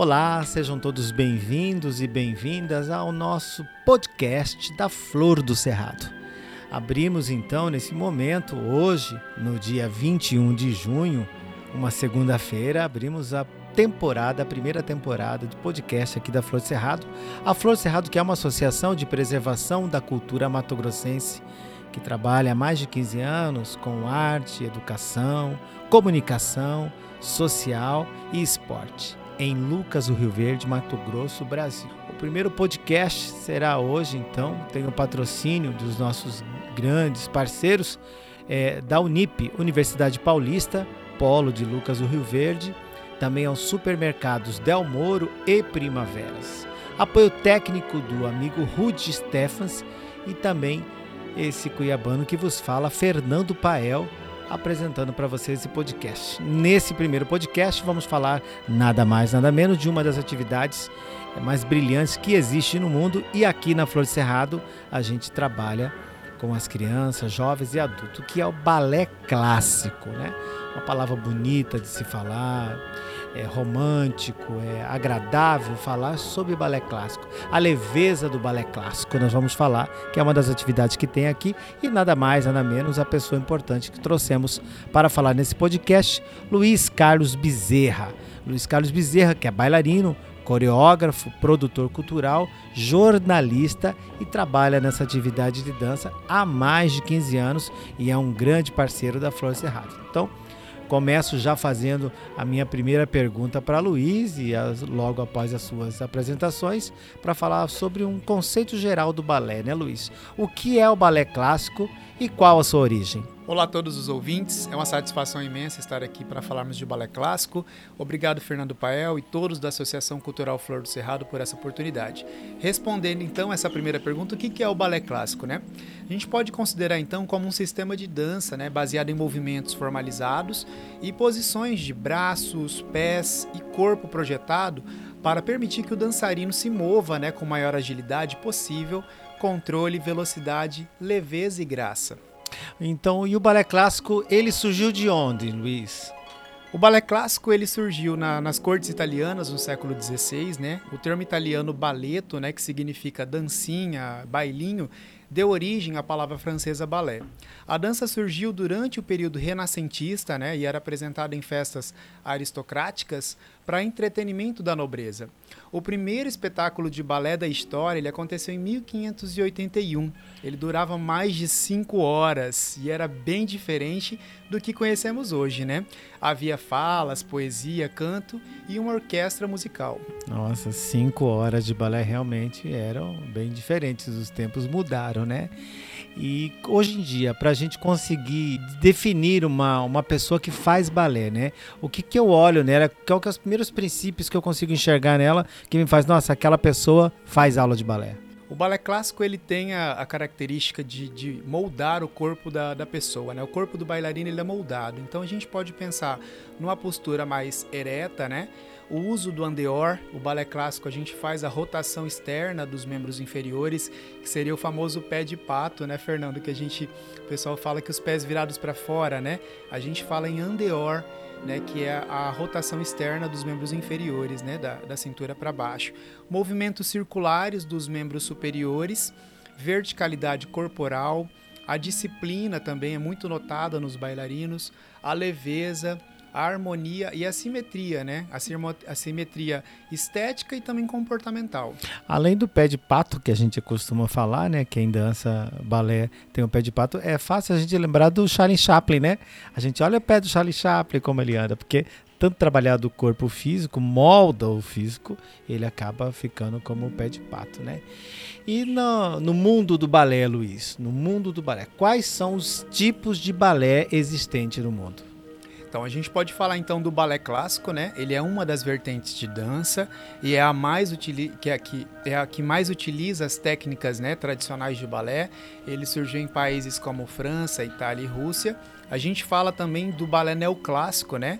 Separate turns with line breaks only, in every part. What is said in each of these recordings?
Olá, sejam todos bem-vindos e bem-vindas ao nosso podcast da Flor do Cerrado. Abrimos então nesse momento, hoje, no dia 21 de junho, uma segunda-feira, abrimos a temporada, a primeira temporada de podcast aqui da Flor do Cerrado. A Flor do Cerrado, que é uma associação de preservação da cultura matogrossense, que trabalha há mais de 15 anos com arte, educação, comunicação, social e esporte em Lucas, o Rio Verde, Mato Grosso, Brasil. O primeiro podcast será hoje, então, tem o patrocínio dos nossos grandes parceiros é, da Unip, Universidade Paulista, Polo de Lucas, o Rio Verde, também aos supermercados Del Moro e Primaveras. Apoio técnico do amigo Rudy Stephens e também esse cuiabano que vos fala, Fernando Pael, apresentando para vocês esse podcast. Nesse primeiro podcast, vamos falar nada mais, nada menos de uma das atividades mais brilhantes que existe no mundo e aqui na Flor de Cerrado a gente trabalha com as crianças, jovens e adultos, que é o balé clássico, né? Uma palavra bonita de se falar, é romântico, é agradável falar sobre balé clássico. A leveza do balé clássico, nós vamos falar, que é uma das atividades que tem aqui e nada mais, nada menos a pessoa importante que trouxemos para falar nesse podcast, Luiz Carlos Bezerra. Luiz Carlos Bezerra, que é bailarino, coreógrafo, produtor cultural, jornalista e trabalha nessa atividade de dança há mais de 15 anos e é um grande parceiro da Flor Cerrado. Então, começo já fazendo a minha primeira pergunta para Luiz e as, logo após as suas apresentações para falar sobre um conceito geral do balé, né, Luiz? O que é o balé clássico e qual a sua origem?
Olá a todos os ouvintes, é uma satisfação imensa estar aqui para falarmos de balé clássico. Obrigado, Fernando Pael e todos da Associação Cultural Flor do Cerrado por essa oportunidade. Respondendo então essa primeira pergunta, o que é o balé clássico, né? A gente pode considerar então como um sistema de dança, né, baseado em movimentos formalizados e posições de braços, pés e corpo projetado para permitir que o dançarino se mova, né, com maior agilidade possível, controle, velocidade, leveza e graça.
Então, e o balé clássico, ele surgiu de onde, Luiz?
O balé clássico ele surgiu na, nas cortes italianas no século XVI, né? O termo italiano balletto, né, que significa dancinha, bailinho, deu origem à palavra francesa balé. A dança surgiu durante o período renascentista né, e era apresentada em festas aristocráticas para entretenimento da nobreza. O primeiro espetáculo de balé da história ele aconteceu em 1581. Ele durava mais de cinco horas e era bem diferente do que conhecemos hoje, né? Havia falas, poesia, canto e uma orquestra musical.
Nossa, cinco horas de balé realmente eram bem diferentes. Os tempos mudaram, né? E hoje em dia, para a gente conseguir definir uma, uma pessoa que faz balé, né? O que, que eu olho nela? Qual que é os primeiros princípios que eu consigo enxergar nela que me faz, nossa, aquela pessoa faz aula de balé?
O balé clássico ele tem a, a característica de, de, moldar o corpo da, da, pessoa, né? O corpo do bailarino ele é moldado. Então a gente pode pensar numa postura mais ereta, né? O uso do andeor, o balé clássico, a gente faz a rotação externa dos membros inferiores, que seria o famoso pé de pato, né, Fernando? Que a gente, o pessoal fala que os pés virados para fora, né? A gente fala em andeor, né, que é a rotação externa dos membros inferiores, né, da, da cintura para baixo. Movimentos circulares dos membros superiores, verticalidade corporal, a disciplina também é muito notada nos bailarinos, a leveza, a harmonia e a simetria, né? A simetria estética e também comportamental.
Além do pé de pato que a gente costuma falar, né? Quem dança balé tem o pé de pato, é fácil a gente lembrar do Charlie Chaplin, né? A gente olha o pé do Charlie Chaplin como ele anda, porque tanto trabalhar do corpo físico, molda o físico, ele acaba ficando como o pé de pato, né? E no, no mundo do balé, Luiz, no mundo do balé, quais são os tipos de balé existentes no mundo?
Então a gente pode falar então do balé clássico, né? Ele é uma das vertentes de dança e é a mais utili que é a que, é a que mais utiliza as técnicas, né, tradicionais de balé. Ele surgiu em países como França, Itália e Rússia. A gente fala também do balé neoclássico, né?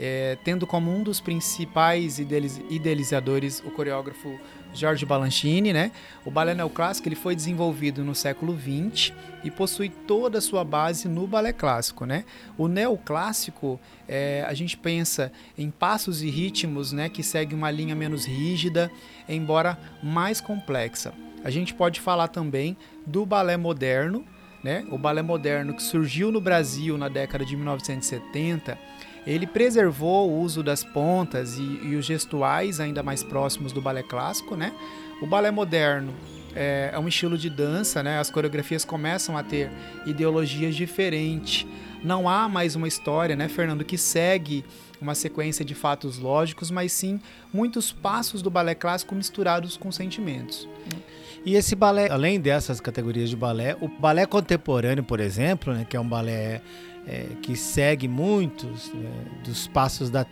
é, tendo como um dos principais idealizadores o coreógrafo Jorge Balanchine, né? O balé neoclássico ele foi desenvolvido no século XX e possui toda a sua base no balé clássico, né? O neoclássico, é, a gente pensa em passos e ritmos, né, que seguem uma linha menos rígida, embora mais complexa. A gente pode falar também do balé moderno, né? O balé moderno que surgiu no Brasil na década de 1970 ele preservou o uso das pontas e, e, os gestuais ainda mais próximos do balé clássico, né? O balé moderno é, é, um estilo de dança, né? As coreografias começam a ter ideologias diferentes. Não há mais uma história, né, Fernando, que segue uma sequência de fatos lógicos, mas sim muitos passos do balé clássico misturados com sentimentos.
E esse balé, além dessas categorias de balé, o balé contemporâneo, por exemplo, né, que é um balé é, que segue muitos é, dos passos da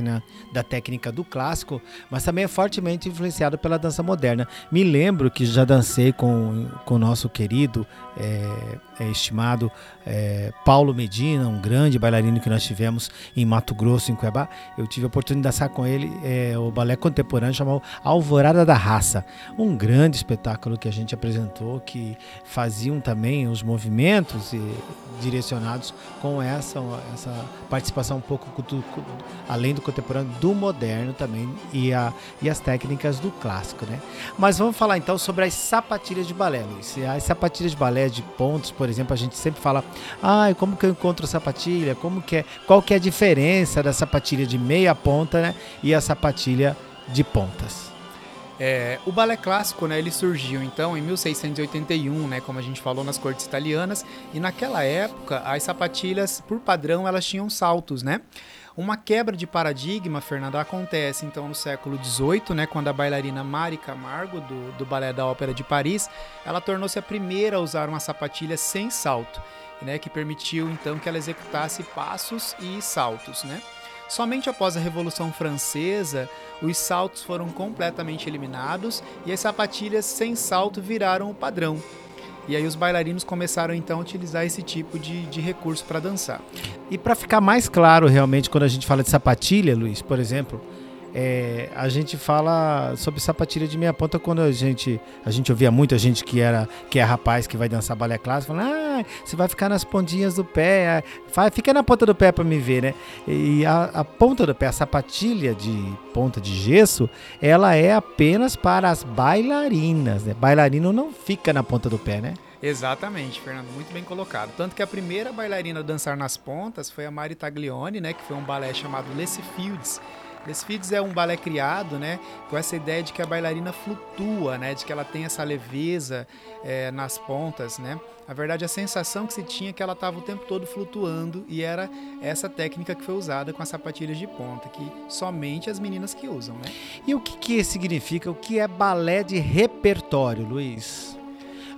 técnica, da técnica do clássico, mas também é fortemente influenciado pela dança moderna. Me lembro que já dancei com, o nosso querido, é, estimado é, Paulo Medina, um grande bailarino que nós tivemos em Mato Grosso, em Cuiabá. Eu tive a oportunidade de dançar com ele é, o balé contemporâneo chamado Alvorada da Raça, um grande espetáculo que a gente apresentou, que faziam também os movimentos direcionados com essa, essa participação um pouco além do contemporâneo, do moderno também e, a, e as técnicas do clássico, né? Mas vamos falar então sobre as sapatilhas de balé, Luiz. As sapatilhas de balé de pontos, por exemplo, a gente sempre fala, ah, como que eu encontro sapatilha? Como que é, qual que é a diferença da sapatilha de meia ponta, né, e a sapatilha de pontas?
É, o balé clássico, né, ele surgiu então em 1681, né, como a gente falou nas cortes italianas, e naquela época as sapatilhas, por padrão, elas tinham saltos, né? Uma quebra de paradigma, Fernando, acontece então no século XVIII, né, quando a bailarina Mari Camargo, do, do Balé da Ópera de Paris, ela tornou-se a primeira a usar uma sapatilha sem salto, né, que permitiu então que ela executasse passos e saltos, né? Somente após a Revolução Francesa, os saltos foram completamente eliminados e as sapatilhas sem salto viraram o padrão. E aí os bailarinos começaram então a utilizar esse tipo de, de recurso para dançar.
E para ficar mais claro realmente quando a gente fala de sapatilha, Luiz, por exemplo, é, a gente fala sobre sapatilha de meia ponta quando a gente a gente ouvia muita gente que era que é rapaz que vai dançar balé clássico falando ah você vai ficar nas pontinhas do pé vai, fica na ponta do pé para me ver né? E a, a, ponta do pé a sapatilha de ponta de gesso ela é apenas para as bailarinas né? Bailarino não fica na ponta do pé né?
Exatamente, Fernando, muito bem colocado. Tanto que a primeira bailarina a dançar nas pontas foi a Mari Taglioni, né, que foi um balé chamado Les Fields, Desfides é um balé criado, né, com essa ideia de que a bailarina flutua, né, de que ela tem essa leveza é, nas pontas, né. Na verdade, a sensação que se tinha é que ela estava o tempo todo flutuando e era essa técnica que foi usada com as sapatilhas de ponta, que somente as meninas que usam, né.
E o que, que significa? O que é balé de repertório, Luiz?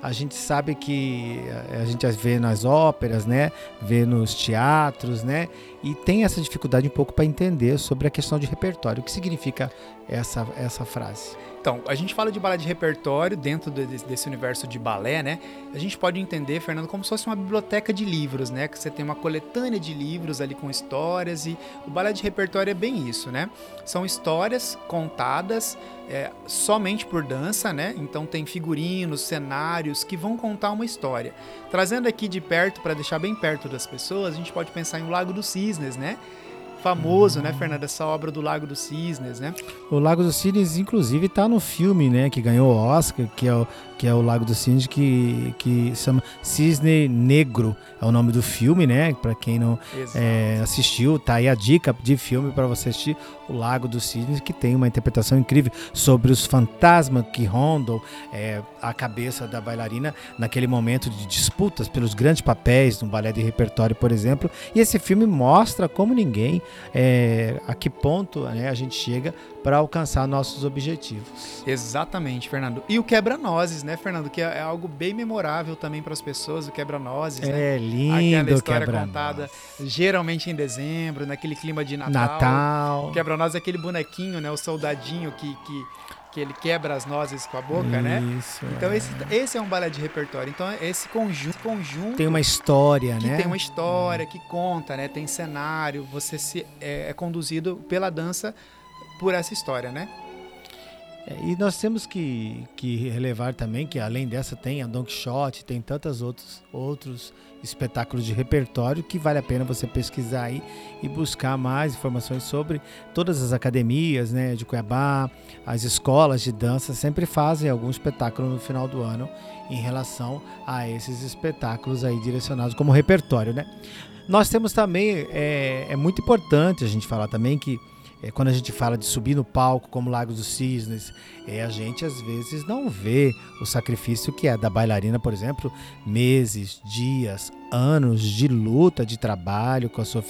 a gente sabe que a gente vê nas óperas, né? Vê nos teatros, né? E tem essa dificuldade um pouco para entender sobre a questão de repertório. O que significa essa, essa frase?
Então, a gente fala de balé de repertório dentro desse universo de balé, né? A gente pode entender, Fernando, como se fosse uma biblioteca de livros, né? Que você tem uma coletânea de livros ali com histórias e o balé de repertório é bem isso, né? São histórias contadas é, somente por dança, né? Então tem figurinos, cenários que vão contar uma história. Trazendo aqui de perto, para deixar bem perto das pessoas, a gente pode pensar em O Lago dos Cisnes, né? famoso, né, Fernanda, essa obra do Lago dos Cisnes, né?
O Lago dos Cisnes, inclusive, está no filme, né, que ganhou o Oscar, que é o, que é o Lago dos Cisnes, que, que chama Cisne Negro, é o nome do filme, né? Para quem não é, assistiu, tá aí a dica de filme para você assistir, o Lago dos Cisnes, que tem uma interpretação incrível sobre os fantasmas que rondam é, a cabeça da bailarina naquele momento de disputas pelos grandes papéis no balé de repertório, por exemplo. E esse filme mostra como ninguém é, a que ponto né, a gente chega para alcançar nossos objetivos.
Exatamente, Fernando. E o quebra-nozes, né, Fernando? Que é, é algo bem memorável também para as pessoas, o quebra-nozes.
É
né?
lindo,
Aquela história contada geralmente em dezembro, naquele clima de Natal.
Natal.
O quebra-nozes é aquele bonequinho, né, o soldadinho que, que que ele quebra as nozes com a boca, né?
Isso,
Então
é.
esse, esse é um balé de repertório. Então esse conjunto, conjunto
tem uma história,
que
né?
tem uma história, que conta, né? Tem cenário, você se é, é conduzido pela dança por essa história, né?
É, E nós temos que, que relevar também que além dessa tem a Don Quixote, tem tantos outros, outros espetáculos de repertório que vale a pena você pesquisar aí e buscar mais informações sobre todas as academias né, de Cuiabá, as escolas de dança sempre fazem algum espetáculo no final do ano em relação a esses espetáculos aí direcionados como repertório, né? Nós temos também, é, é muito importante a gente falar também que é, quando a gente fala de subir no palco, como Lago dos Cisnes, é, a gente às vezes não vê o sacrifício que é da bailarina, por exemplo, meses, dias, anos de luta, de trabalho com, a sua,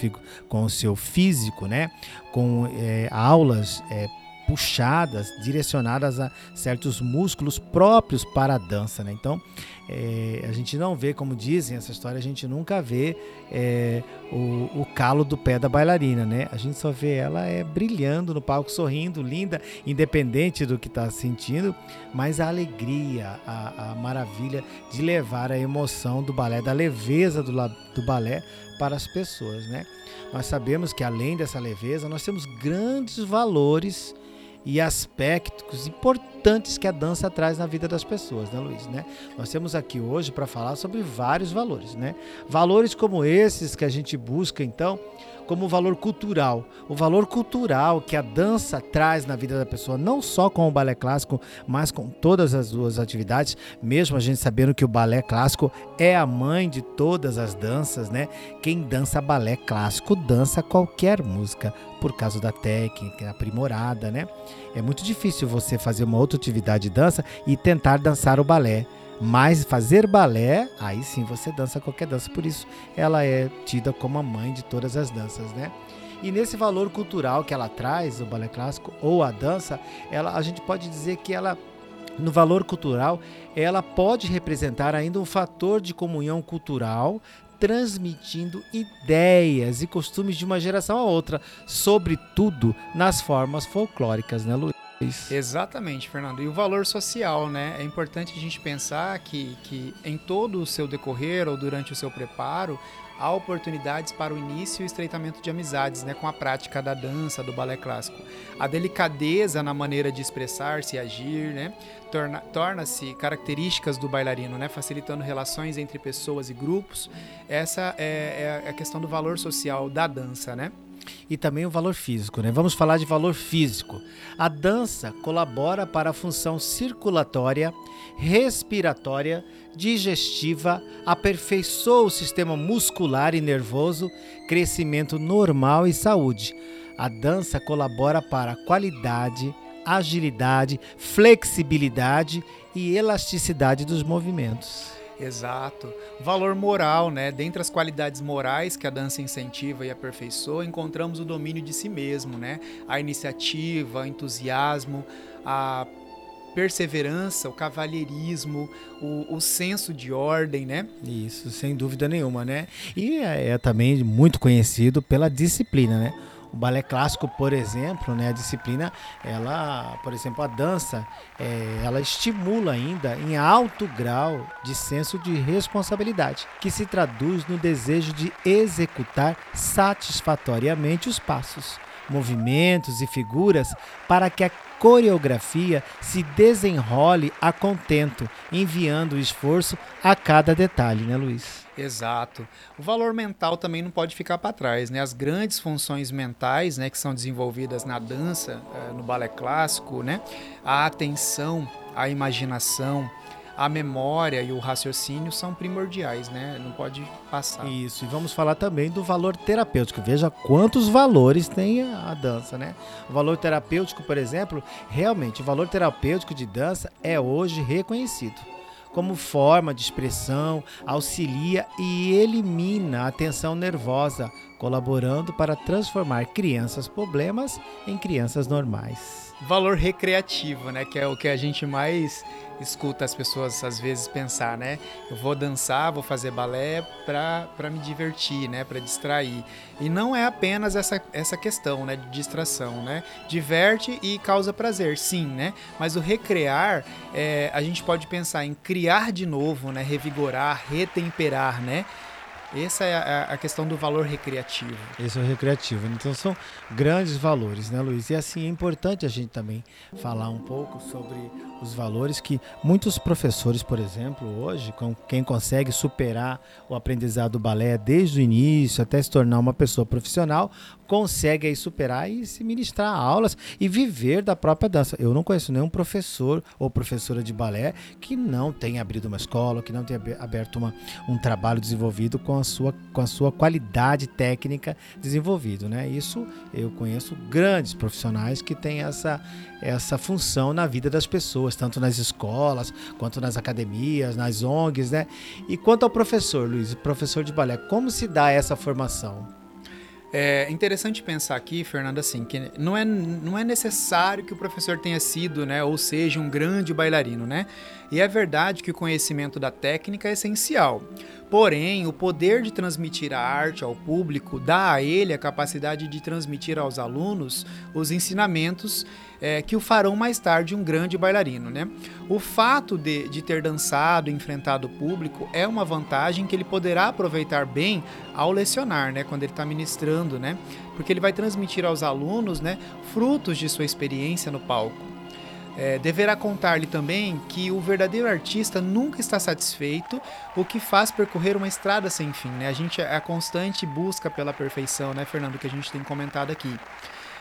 com o seu físico, né? com é, aulas é, puxadas, direcionadas a certos músculos próprios para a dança. Né? Então, é, a gente não vê, como dizem essa história, a gente nunca vê é, o, o calo do pé da bailarina, né? A gente só vê ela é brilhando no palco, sorrindo, linda, independente do que está sentindo, mas a alegria, a, a maravilha de levar a emoção do balé, da leveza do, do balé para as pessoas, né? Nós sabemos que além dessa leveza, nós temos grandes valores e aspectos importantes que a dança traz na vida das pessoas, né, Luiz? Né? Nós temos aqui hoje para falar sobre vários valores, né? Valores como esses que a gente busca, então, como o valor cultural. O valor cultural que a dança traz na vida da pessoa, não só com o balé clássico, mas com todas as duas atividades, mesmo a gente sabendo que o balé clássico é a mãe de todas as danças, né? Quem dança balé clássico dança qualquer música por causa da técnica aprimorada, né? É muito difícil você fazer uma outra atividade de dança e tentar dançar o balé. Mas fazer balé, aí sim você dança qualquer dança. Por isso ela é tida como a mãe de todas as danças, né? E nesse valor cultural que ela traz, o balé clássico ou a dança, ela, a gente pode dizer que ela no valor cultural, ela pode representar ainda um fator de comunhão cultural, transmitindo ideias e costumes de uma geração a outra, sobretudo nas formas folclóricas, né, Luiz?
Exatamente, Fernando. E o valor social, né? É importante a gente pensar que, que em todo o seu decorrer ou durante o seu preparo, há oportunidades para o início e estreitamento de amizades, né? Com a prática da dança, do balé clássico. A delicadeza na maneira de expressar-se e agir, né? Torna- Torna-se características do bailarino, né? Facilitando relações entre pessoas e grupos. Essa é, é a questão do valor social da dança, né?
E também o valor físico, né? Vamos falar de valor físico. A dança colabora para a função circulatória, respiratória, digestiva, aperfeiçoa o sistema muscular e nervoso, crescimento normal e saúde. A dança colabora para a qualidade, agilidade, flexibilidade e elasticidade dos movimentos.
Exato. Valor moral, né? Dentre as qualidades morais que a dança incentiva e aperfeiçoa, encontramos o domínio de si mesmo, né? A iniciativa, o entusiasmo, a perseverança, o cavalheirismo, o, o senso de ordem, né?
Isso, sem dúvida nenhuma, né? E é, é também muito conhecido pela disciplina, né? O balé clássico, por exemplo, né, a disciplina, ela, por exemplo, a dança, é, ela estimula ainda em alto grau de senso de responsabilidade, que se traduz no desejo de executar satisfatoriamente os passos, movimentos e figuras para que a coreografia se desenrole a contento, enviando esforço a cada detalhe, né, Luiz?
Exato. O valor mental também não pode ficar para trás, né? As grandes funções mentais, né, que são desenvolvidas na dança, eh, no balé clássico, né? A atenção, a imaginação, a memória e o raciocínio são primordiais, né? Não pode passar.
Isso, e vamos falar também do valor terapêutico. Veja quantos valores tem a dança, né? O valor terapêutico, por exemplo, realmente, o valor terapêutico de dança é hoje reconhecido como forma de expressão, auxilia e elimina a tensão nervosa colaborando para transformar crianças problemas em crianças normais.
Valor recreativo, né? Que é o que a gente mais escuta as pessoas às vezes pensar, né? Eu vou dançar, vou fazer balé para me divertir, né? Para distrair. E não é apenas essa, essa questão, né? De distração, né? Diverte e causa prazer, sim, né? Mas o recrear, é, a gente pode pensar em criar de novo, né? Revigorar, retemperar, né? Essa é a, a, questão do valor recreativo.
Esse é o recreativo. Então são grandes valores, né, Luiz? E assim é importante a gente também falar um pouco sobre os valores que muitos professores, por exemplo, hoje, com quem consegue superar o aprendizado do balé desde o início até se tornar uma pessoa profissional, consegue aí superar e se ministrar aulas e viver da própria dança. Eu não conheço nenhum professor ou professora de balé que não tenha abrido uma escola, que não tenha aberto uma, um trabalho desenvolvido com a sua, com a sua qualidade técnica desenvolvido, né? Isso eu conheço grandes profissionais que têm essa, essa função na vida das pessoas, tanto nas escolas quanto nas academias, nas ONGs, né? E quanto ao professor, Luiz, professor de balé, como se dá essa formação?
É interessante pensar aqui, Fernando, assim, que não é, não é necessário que o professor tenha sido, né, ou seja, um grande bailarino, né? E é verdade que o conhecimento da técnica é essencial. Porém, o poder de transmitir a arte ao público dá a ele a capacidade de transmitir aos alunos os ensinamentos é, que o farão mais tarde um grande bailarino. Né? O fato de, de ter dançado e enfrentado o público é uma vantagem que ele poderá aproveitar bem ao lecionar, né? quando ele está ministrando, né? porque ele vai transmitir aos alunos né, frutos de sua experiência no palco. É, deverá contar-lhe também que o verdadeiro artista nunca está satisfeito, o que faz percorrer uma estrada sem fim. Né? A gente é a constante busca pela perfeição, né, Fernando, que a gente tem comentado aqui.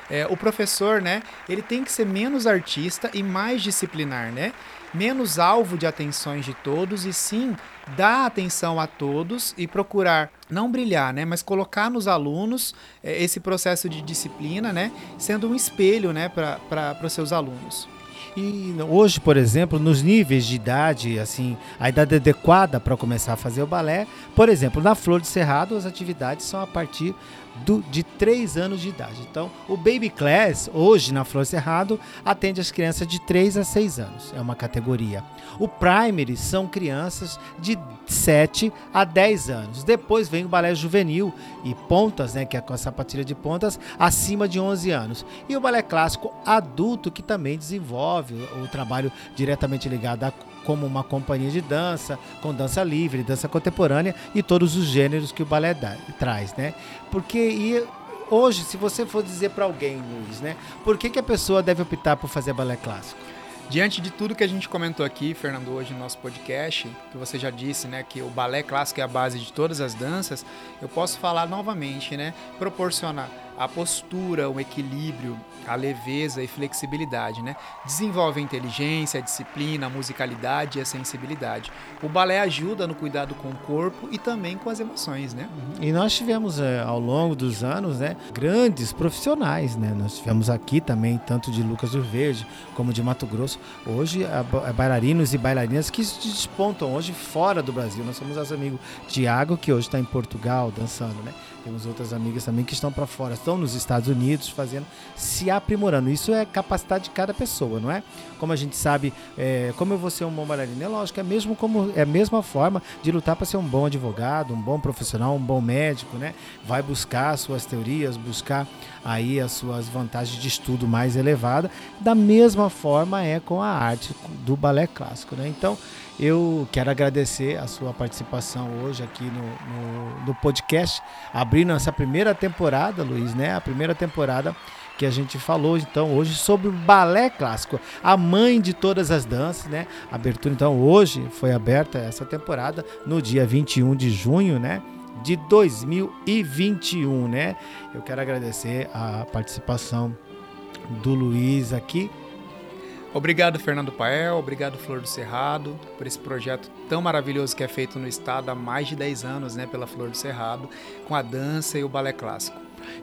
É, o professor, né, ele tem que ser menos artista e mais disciplinar, né? Menos alvo de atenções de todos e sim dar atenção a todos e procurar não brilhar, né, mas colocar nos alunos é, esse processo de disciplina, né, sendo um espelho, né, para os seus alunos.
E hoje, por exemplo, nos níveis de idade, assim, a idade adequada para começar a fazer o balé, por exemplo, na Flor de Cerrado, as atividades são a partir do, de 3 anos de idade. Então, o Baby Class, hoje na Flor Cerrado, atende as crianças de 3 a 6 anos, é uma categoria. O Primary são crianças de 7 a 10 anos. Depois vem o balé juvenil e pontas, né, que é com a sapatilha de pontas, acima de 11 anos. E o balé clássico adulto, que também desenvolve o, o trabalho diretamente ligado a como uma companhia de dança, com dança livre, dança contemporânea e todos os gêneros que o balé dá, traz, né? Porque e hoje, se você for dizer para alguém, Luiz, né, por que, que a pessoa deve optar por fazer balé clássico?
Diante de tudo que a gente comentou aqui, Fernando, hoje no nosso podcast, que você já disse, né, que o balé clássico é a base de todas as danças, eu posso falar novamente, né, proporcionar a postura, o equilíbrio, a leveza e flexibilidade, né? Desenvolve a inteligência, a disciplina, a musicalidade e a sensibilidade. O balé ajuda no cuidado com o corpo e também com as emoções, né?
E nós tivemos é, ao longo dos anos, né, grandes profissionais, né? Nós tivemos aqui também tanto de Lucas do Verde como de Mato Grosso. Hoje, a bailarinos e bailarinas que se despontam hoje fora do Brasil. Nós somos nosso amigo Tiago, que hoje está em Portugal dançando, né? Temos outras amigas também que estão para fora, estão nos Estados Unidos fazendo, se aprimorando. Isso é capacidade de cada pessoa, não é? Como a gente sabe, é, como eu vou ser um bom bailarino, é lógico, é, mesmo como, é a mesma forma de lutar para ser um bom advogado, um bom profissional, um bom médico, né? Vai buscar suas teorias, buscar aí as suas vantagens de estudo mais elevada. Da mesma forma é com a arte do balé clássico, né? Então, eu quero agradecer a sua participação hoje aqui no, no, no, podcast, abrindo essa primeira temporada, Luiz, né? A primeira temporada que a gente falou então hoje sobre o balé clássico, a mãe de todas as danças, né? Abertura então hoje foi aberta essa temporada no dia 21 de junho, né? De 2021, né? Eu quero agradecer a participação do Luiz aqui
Obrigado, Fernando Pael, obrigado, Flor do Cerrado, por esse projeto tão maravilhoso que é feito no estado há mais de 10 anos, né, pela Flor do Cerrado, com a dança e o balé clássico.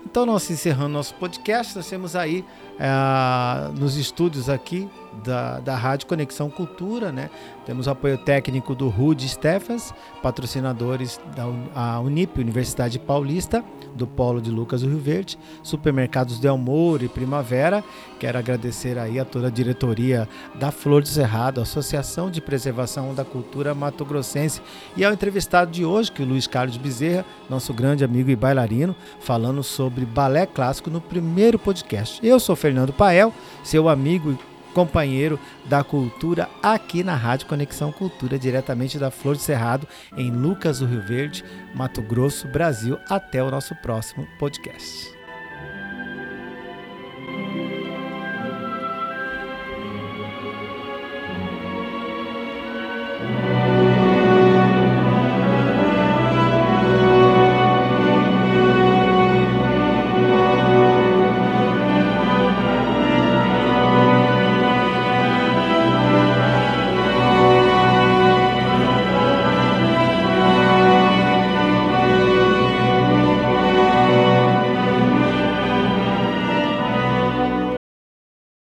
Então, nós encerrando nosso podcast, nós temos aí é, nos estúdios aqui da, da Rádio Conexão Cultura, né? Temos o apoio técnico do Rude Stefans, patrocinadores da Unip, Universidade Paulista, do Polo de Lucas do Rio Verde, Supermercados Del Moura e Primavera. Quero agradecer aí a toda a diretoria da Flor do Cerrado, Associação de Preservação da Cultura Mato Grossense e ao entrevistado de hoje, que é o Luiz Carlos Bezerra, nosso grande amigo e bailarino, falando sobre balé clássico no primeiro podcast. Eu sou Fernando Pael, seu amigo e companheiro da cultura aqui na Rádio Conexão Cultura, diretamente da Flor de Cerrado, em Lucas do Rio Verde, Mato Grosso, Brasil. Até o nosso próximo podcast.